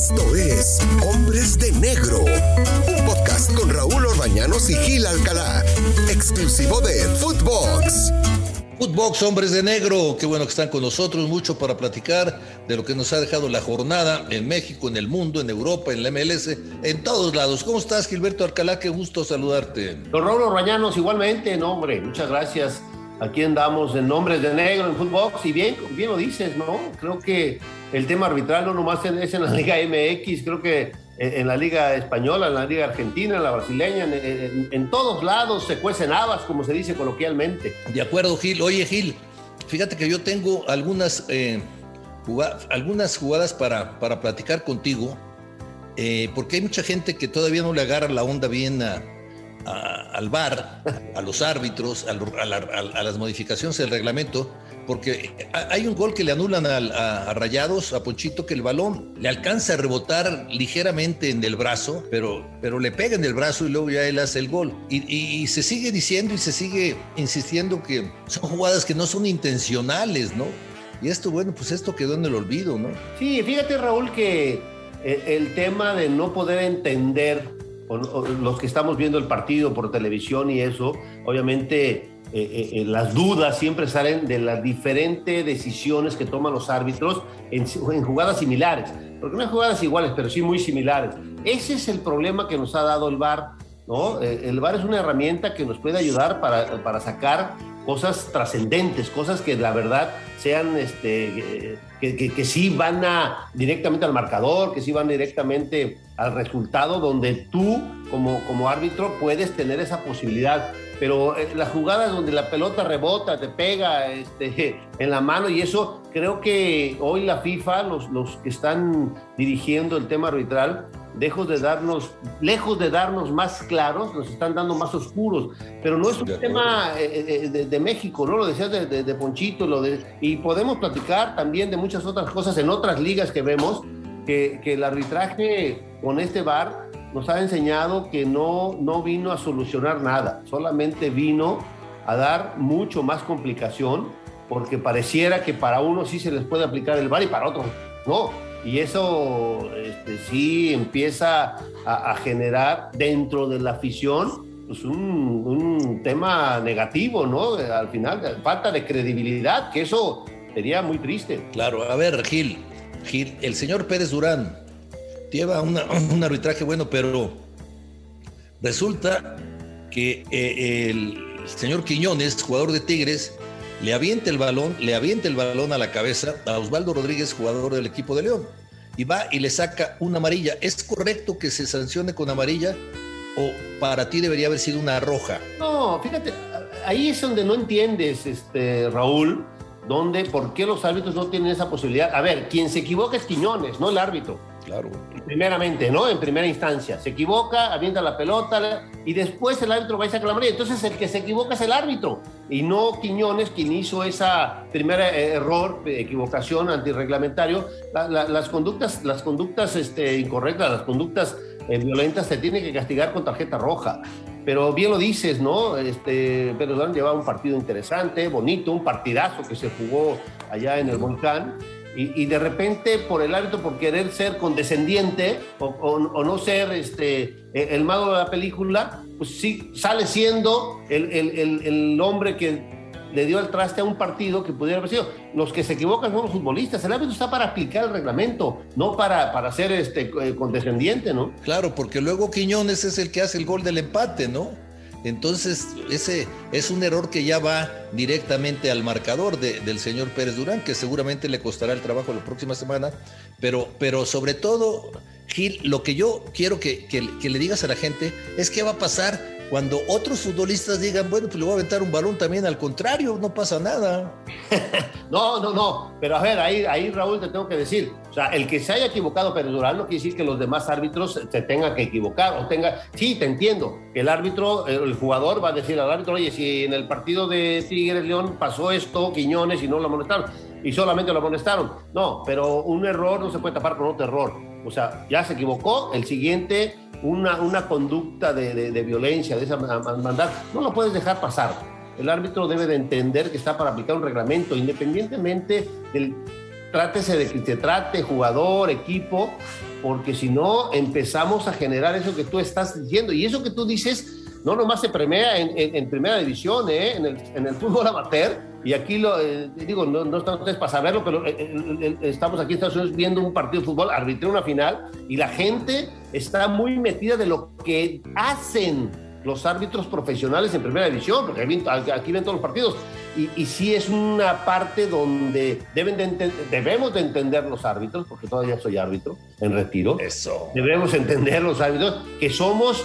Esto es Hombres de Negro, un podcast con Raúl Orbañanos y Gil Alcalá, exclusivo de Footbox. Footbox, Hombres de Negro, qué bueno que están con nosotros, mucho para platicar de lo que nos ha dejado la jornada en México, en el mundo, en Europa, en la MLS, en todos lados. ¿Cómo estás, Gilberto Alcalá? Qué gusto saludarte. Don Raúl Orbañanos, igualmente, no, hombre, muchas gracias. Aquí andamos en Hombres de Negro en Footbox y bien, bien lo dices, ¿no? Creo que el tema arbitral no nomás es en la Liga MX, creo que en la Liga Española, en la Liga Argentina, en la brasileña, en, todos lados se cuecen habas, como se dice coloquialmente. De acuerdo, Gil. Oye, Gil, fíjate que yo tengo algunas, eh, algunas jugadas para, para platicar contigo, eh, porque hay mucha gente que todavía no le agarra la onda bien al VAR, a los árbitros, a, las modificaciones del reglamento porque hay un gol que le anulan a, Rayados, a Ponchito, que el balón le alcanza a rebotar ligeramente en el brazo, pero, pero le pega en el brazo y luego ya él hace el gol. Y, se sigue diciendo y se sigue insistiendo que son jugadas que no son intencionales, ¿no? Y esto, bueno, pues esto quedó en el olvido, ¿no? Sí, fíjate Raúl que eh, el tema de no poder entender los que estamos viendo el partido por televisión y eso, obviamente eh, eh, eh, las dudas siempre salen de las diferentes decisiones que toman los árbitros en, jugadas similares, porque no hay jugadas iguales, pero sí muy similares. Ese es el problema que nos ha dado el VAR, ¿no? el VAR es una herramienta que nos puede ayudar para, para sacar cosas trascendentes, cosas que la verdad sean, este, que, que, que, sí van a, directamente al marcador, que sí van directamente al resultado, donde tú como, como árbitro puedes tener esa posibilidad. Pero eh, las jugadas donde la pelota rebota, te pega este, en la mano y eso, creo que hoy la FIFA, los, los que están dirigiendo el tema arbitral, lejos de darnos, lejos de darnos más claros, nos están dando más oscuros. Pero no es un tema eh, eh, de, México, ¿no? Lo decías de, de, Ponchito, lo de, y podemos platicar también de muchas otras cosas en otras ligas que vemos, que, que el arbitraje con este VAR nos ha enseñado que no, no vino a solucionar nada, solamente vino a dar mucho más complicación, porque pareciera que para unos sí se les puede aplicar el VAR y para otros no. Y eso este, sí empieza a, generar dentro de la afición pues un, tema negativo, ¿no? Al final, falta de credibilidad, que eso sería muy triste. Claro, a ver, Gil, Gil, el señor Pérez Durán lleva un arbitraje bueno, pero resulta que eh, el señor Quiñones, jugador de Tigres, le avienta el balón, le avienta el balón a la cabeza a Osvaldo Rodríguez, jugador del equipo de León, y va y le saca una amarilla. ¿Es correcto que se sancione con amarilla o para ti debería haber sido una roja? No, fíjate, ahí es donde no entiendes, este, Raúl, donde, por qué los árbitros no tienen esa posibilidad. A ver, quien se equivoca es Quiñones, no el árbitro. Claro. Primeramente, ¿no? En primera instancia. Se equivoca, avienta la pelota y después el árbitro va a sacar la amarilla. Entonces el que se equivoca es el árbitro y no Quiñones quien hizo esa primera eh, error, equivocación antirreglamentario. las conductas, las conductas este, incorrectas, las conductas eh, violentas se tienen que castigar con tarjeta roja. Pero bien lo dices, ¿no? Este, Pedro llevaba un partido interesante, bonito, un partidazo que se jugó allá en el Volcán y, de repente, por el árbitro, por querer ser condescendiente o, no ser este, e, el malo de la película, pues sí sale siendo el, el, el, hombre que le dio el traste a un partido que pudiera haber sido. Los que se equivocan son los futbolistas. El árbitro está para aplicar el reglamento, no para, para ser este, eh, condescendiente, ¿no? Claro, porque luego Quiñones es el que hace el gol del empate, ¿no? Entonces, ese es un error que ya va directamente al marcador del señor Pérez Durán, que seguramente le costará el trabajo la próxima semana. Pero, pero sobre todo, Gil, lo que yo quiero que, que le digas a la gente es qué va a pasar cuando otros futbolistas digan, bueno, pues le voy a aventar un balón también, al contrario, no pasa nada. no, no, no. Pero a ver, ahí, ahí Raúl te tengo que decir, o sea, el que se haya equivocado Durán no quiere decir que los demás árbitros se tengan que equivocar o tenga, sí, te entiendo, el árbitro, el jugador va a decir al árbitro, oye, si en el partido de Tigres León pasó esto, Quiñones y no lo amonestaron y solamente lo amonestaron. No, pero un error no se puede tapar con otro error. O sea, ya se equivocó, el siguiente una, una conducta de, de, violencia, de esa maldad, no lo puedes dejar pasar. El árbitro debe de entender que está para aplicar un reglamento, independientemente del trátese de que se trate, jugador, equipo, porque si no empezamos a generar eso que tú estás diciendo. Y eso que tú dices no nomás se premia en, primera división, ¿eh? en, el, en, el, fútbol amateur, y aquí lo eh, digo, no, no estamos para saberlo, pero eh, estamos aquí en Estados Unidos viendo un partido de fútbol, arbitré una final, y la gente está muy metida de lo que hacen los árbitros profesionales en primera división, porque aquí ven todos los partidos, y, y sí es una parte donde deben de debemos de entender los árbitros, porque todavía soy árbitro en retiro. Eso. Debemos entender los árbitros que somos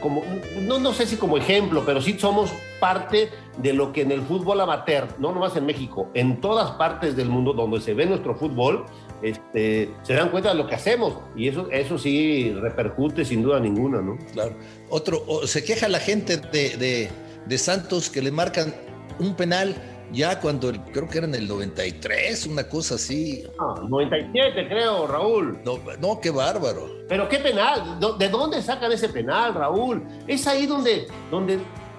como, no, no sé si como ejemplo, pero sí somos parte de lo que en el fútbol amateur, no nomás en México, en todas partes del mundo donde se ve nuestro fútbol, este, se dan cuenta de lo que hacemos y eso, eso sí repercute sin duda ninguna, ¿no? Claro. Otro, se queja la gente de, de Santos que le marcan un penal ya cuando creo que era en el 93, una cosa así. Ah, 97 creo, Raúl. No, no, qué bárbaro. Pero qué penal, ¿de dónde sacan ese penal, Raúl? Es ahí donde, donde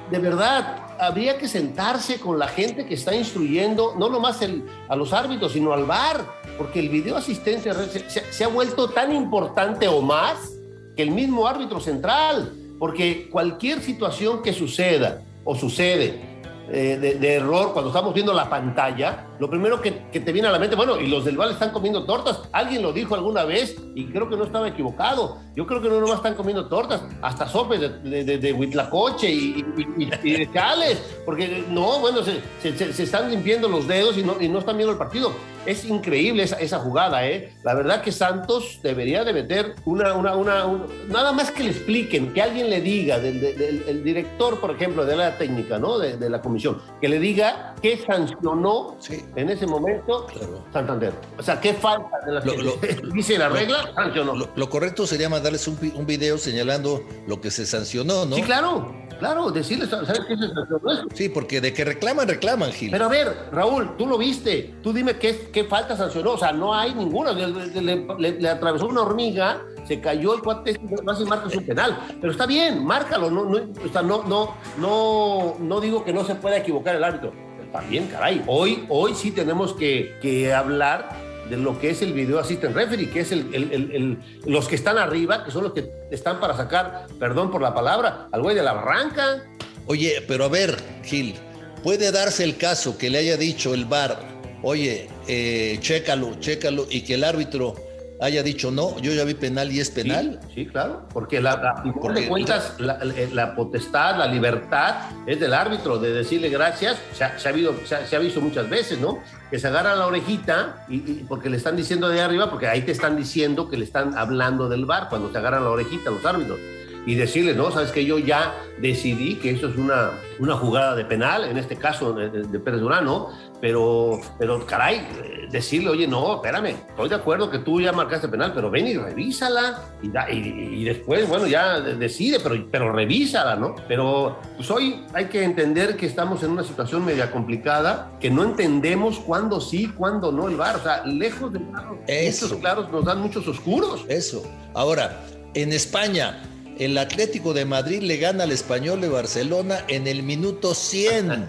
de verdad habría que sentarse con la gente que está instruyendo, no nomás el, a los árbitros, sino al VAR, porque el video asistencia se, se ha vuelto tan importante o más que el mismo árbitro central, porque cualquier situación que suceda o sucede eh, de, error cuando estamos viendo la pantalla, lo primero que, te viene a la mente, bueno, y los del Val están comiendo tortas. Alguien lo dijo alguna vez y creo que no estaba equivocado. Yo creo que no nomás están comiendo tortas, hasta sopes de, de, de, huitlacoche y, de chales, porque no, bueno, se, se, están limpiando los dedos y no, y no están viendo el partido. Es increíble esa, esa, jugada, ¿eh? La verdad que Santos debería de meter una, una, una, nada más que le expliquen, que alguien le diga, del, del, director, por ejemplo, de la técnica, ¿no? De, la comisión, que le diga qué sancionó en ese momento Santander. O sea, qué falta de la dice la regla, sancionó. Lo, correcto sería mandarles un, un video señalando lo que se sancionó, ¿no? Sí, claro. Claro, decirles, ¿sabes qué es eso? Sí, porque de que reclaman, reclaman, Gil. Pero a ver, Raúl, tú lo viste, tú dime qué, qué falta sancionó, o sea, no hay ninguna, le, atravesó una hormiga, se cayó el cuate, más y marca su penal, pero está bien, márcalo, no, no, o sea, no, no, no, no digo que no se pueda equivocar el árbitro, bien, caray, hoy, hoy sí tenemos que, que hablar de lo que es el video assistant referee, que es el, los que están arriba, que son los que están para sacar, perdón por la palabra, al güey de la barranca. Oye, pero a ver, Gil, puede darse el caso que le haya dicho el bar, oye, eh, chécalo, chécalo, y que el árbitro haya dicho no, yo ya vi penal y es penal. Sí, claro, porque la, por de cuentas, la, potestad, la libertad es del árbitro de decirle gracias, se ha, se habido, se ha, visto muchas veces, ¿no? Que se agarra la orejita y, porque le están diciendo de arriba, porque ahí te están diciendo que le están hablando del bar cuando te agarran la orejita los árbitros y decirle, no, sabes que yo ya decidí que eso es una, una jugada de penal, en este caso de, de Pérez Durán, ¿no? Pero, pero caray, decirle, oye, no, espérame, estoy de acuerdo que tú ya marcaste penal, pero ven y revísala y, y, después, bueno, ya decide, pero, pero revísala, ¿no? Pero pues hoy hay que entender que estamos en una situación media complicada, que no entendemos cuándo sí, cuándo no el bar, o sea, lejos de claros, muchos claros nos dan muchos oscuros. Eso. Ahora, en España, el Atlético de Madrid le gana al Español de Barcelona en el minuto 100.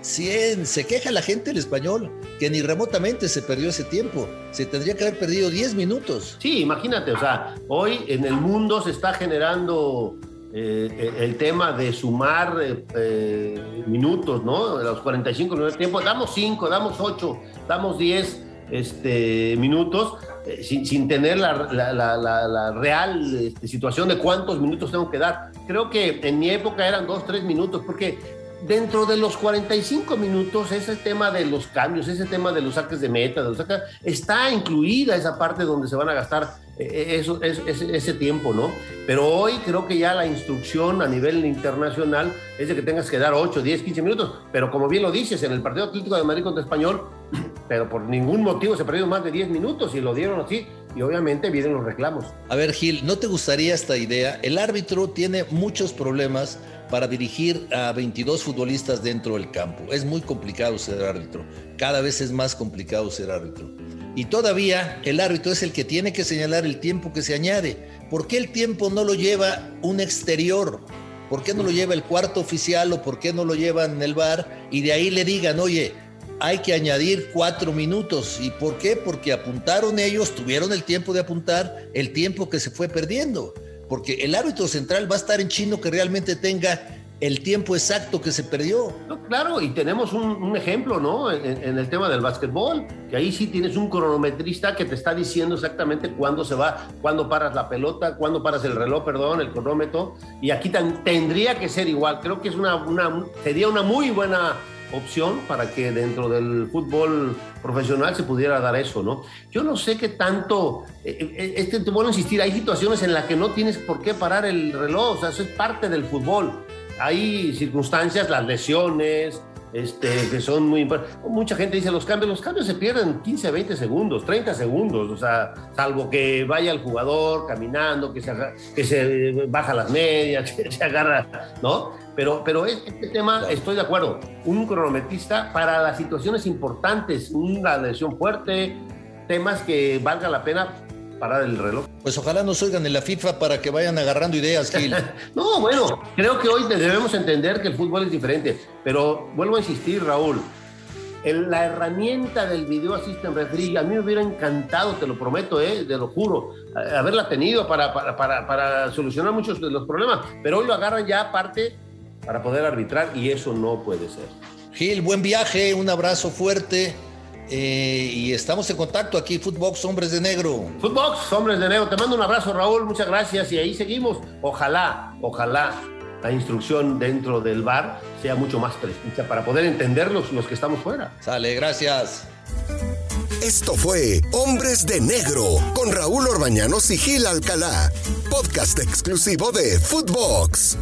100. Se queja la gente del español, que ni remotamente se perdió ese tiempo. Se tendría que haber perdido 10 minutos. Sí, imagínate, o sea, hoy en el mundo se está generando eh, el tema de sumar eh, eh, minutos, ¿no? Los 45 minutos de tiempo, damos 5, damos 8, damos 10 este, minutos eh, sin, tener la, real este, situación de cuántos minutos tengo que dar. Creo que en mi época eran dos, tres minutos, porque dentro de los 45 minutos, ese tema de los cambios, ese tema de los saques de meta, de los saques, está incluida esa parte donde se van a gastar eh, eh, eso, ese, tiempo, ¿no? Pero hoy creo que ya la instrucción a nivel internacional es de que tengas que dar 8, 10, 15 minutos. Pero como bien lo dices, en el partido Atlético de Madrid contra Español, pero por ningún motivo se perdió más de 10 minutos y lo dieron así. Y obviamente vienen los reclamos. A ver, Gil, ¿no te gustaría esta idea? El árbitro tiene muchos problemas para dirigir a 22 futbolistas dentro del campo. Es muy complicado ser árbitro. Cada vez es más complicado ser árbitro. Y todavía el árbitro es el que tiene que señalar el tiempo que se añade. ¿Por qué el tiempo no lo lleva un exterior? ¿Por qué no lo lleva el cuarto oficial o por qué no lo llevan el bar y de ahí le digan, oye, hay que añadir cuatro minutos. ¿Y por qué? Porque apuntaron ellos, tuvieron el tiempo de apuntar el tiempo que se fue perdiendo. Porque el árbitro central va a estar en chino que realmente tenga el tiempo exacto que se perdió. claro, y tenemos un, ejemplo, ¿no? En, el tema del básquetbol, que ahí sí tienes un cronometrista que te está diciendo exactamente cuándo se va, cuándo paras la pelota, cuándo paras el reloj, perdón, el cronómetro, y aquí tendría que ser igual. Creo que es una, sería una muy buena opción para que dentro del fútbol profesional se pudiera dar eso, ¿no? Yo no sé qué tanto, este, te vuelvo a insistir, hay situaciones en las que no tienes por qué parar el reloj, o sea, eso es parte del fútbol hay circunstancias, las lesiones, este, que son muy importantes. Mucha gente dice los cambios, los cambios se pierden 15, 20 segundos, 30 segundos, o sea, salvo que vaya el jugador caminando, que se, que se baja las medias, que se agarra, ¿no? Pero, pero este tema, estoy de acuerdo, un cronometrista para las situaciones importantes, una lesión fuerte, temas que valga la pena parar el reloj. Pues ojalá nos oigan en la FIFA para que vayan agarrando ideas, Gil. no, bueno, creo que hoy debemos entender que el fútbol es diferente, pero vuelvo a insistir, Raúl, la herramienta del video assistant referee, a mí me hubiera encantado, te lo prometo, eh, te lo juro, haberla tenido para, para, para, para solucionar muchos de los problemas, pero hoy lo agarran ya aparte para poder arbitrar y eso no puede ser. Gil, buen viaje, un abrazo fuerte eh, y estamos en contacto aquí, Footbox Hombres de Negro. Footbox Hombres de Negro, te mando un abrazo, Raúl, muchas gracias. Y ahí seguimos. Ojalá, ojalá la instrucción dentro del bar sea mucho más precisa para poder entenderlos los que estamos fuera. Sale, gracias. Esto fue Hombres de Negro con Raúl Orbañanos y Gil Alcalá, podcast exclusivo de Footbox.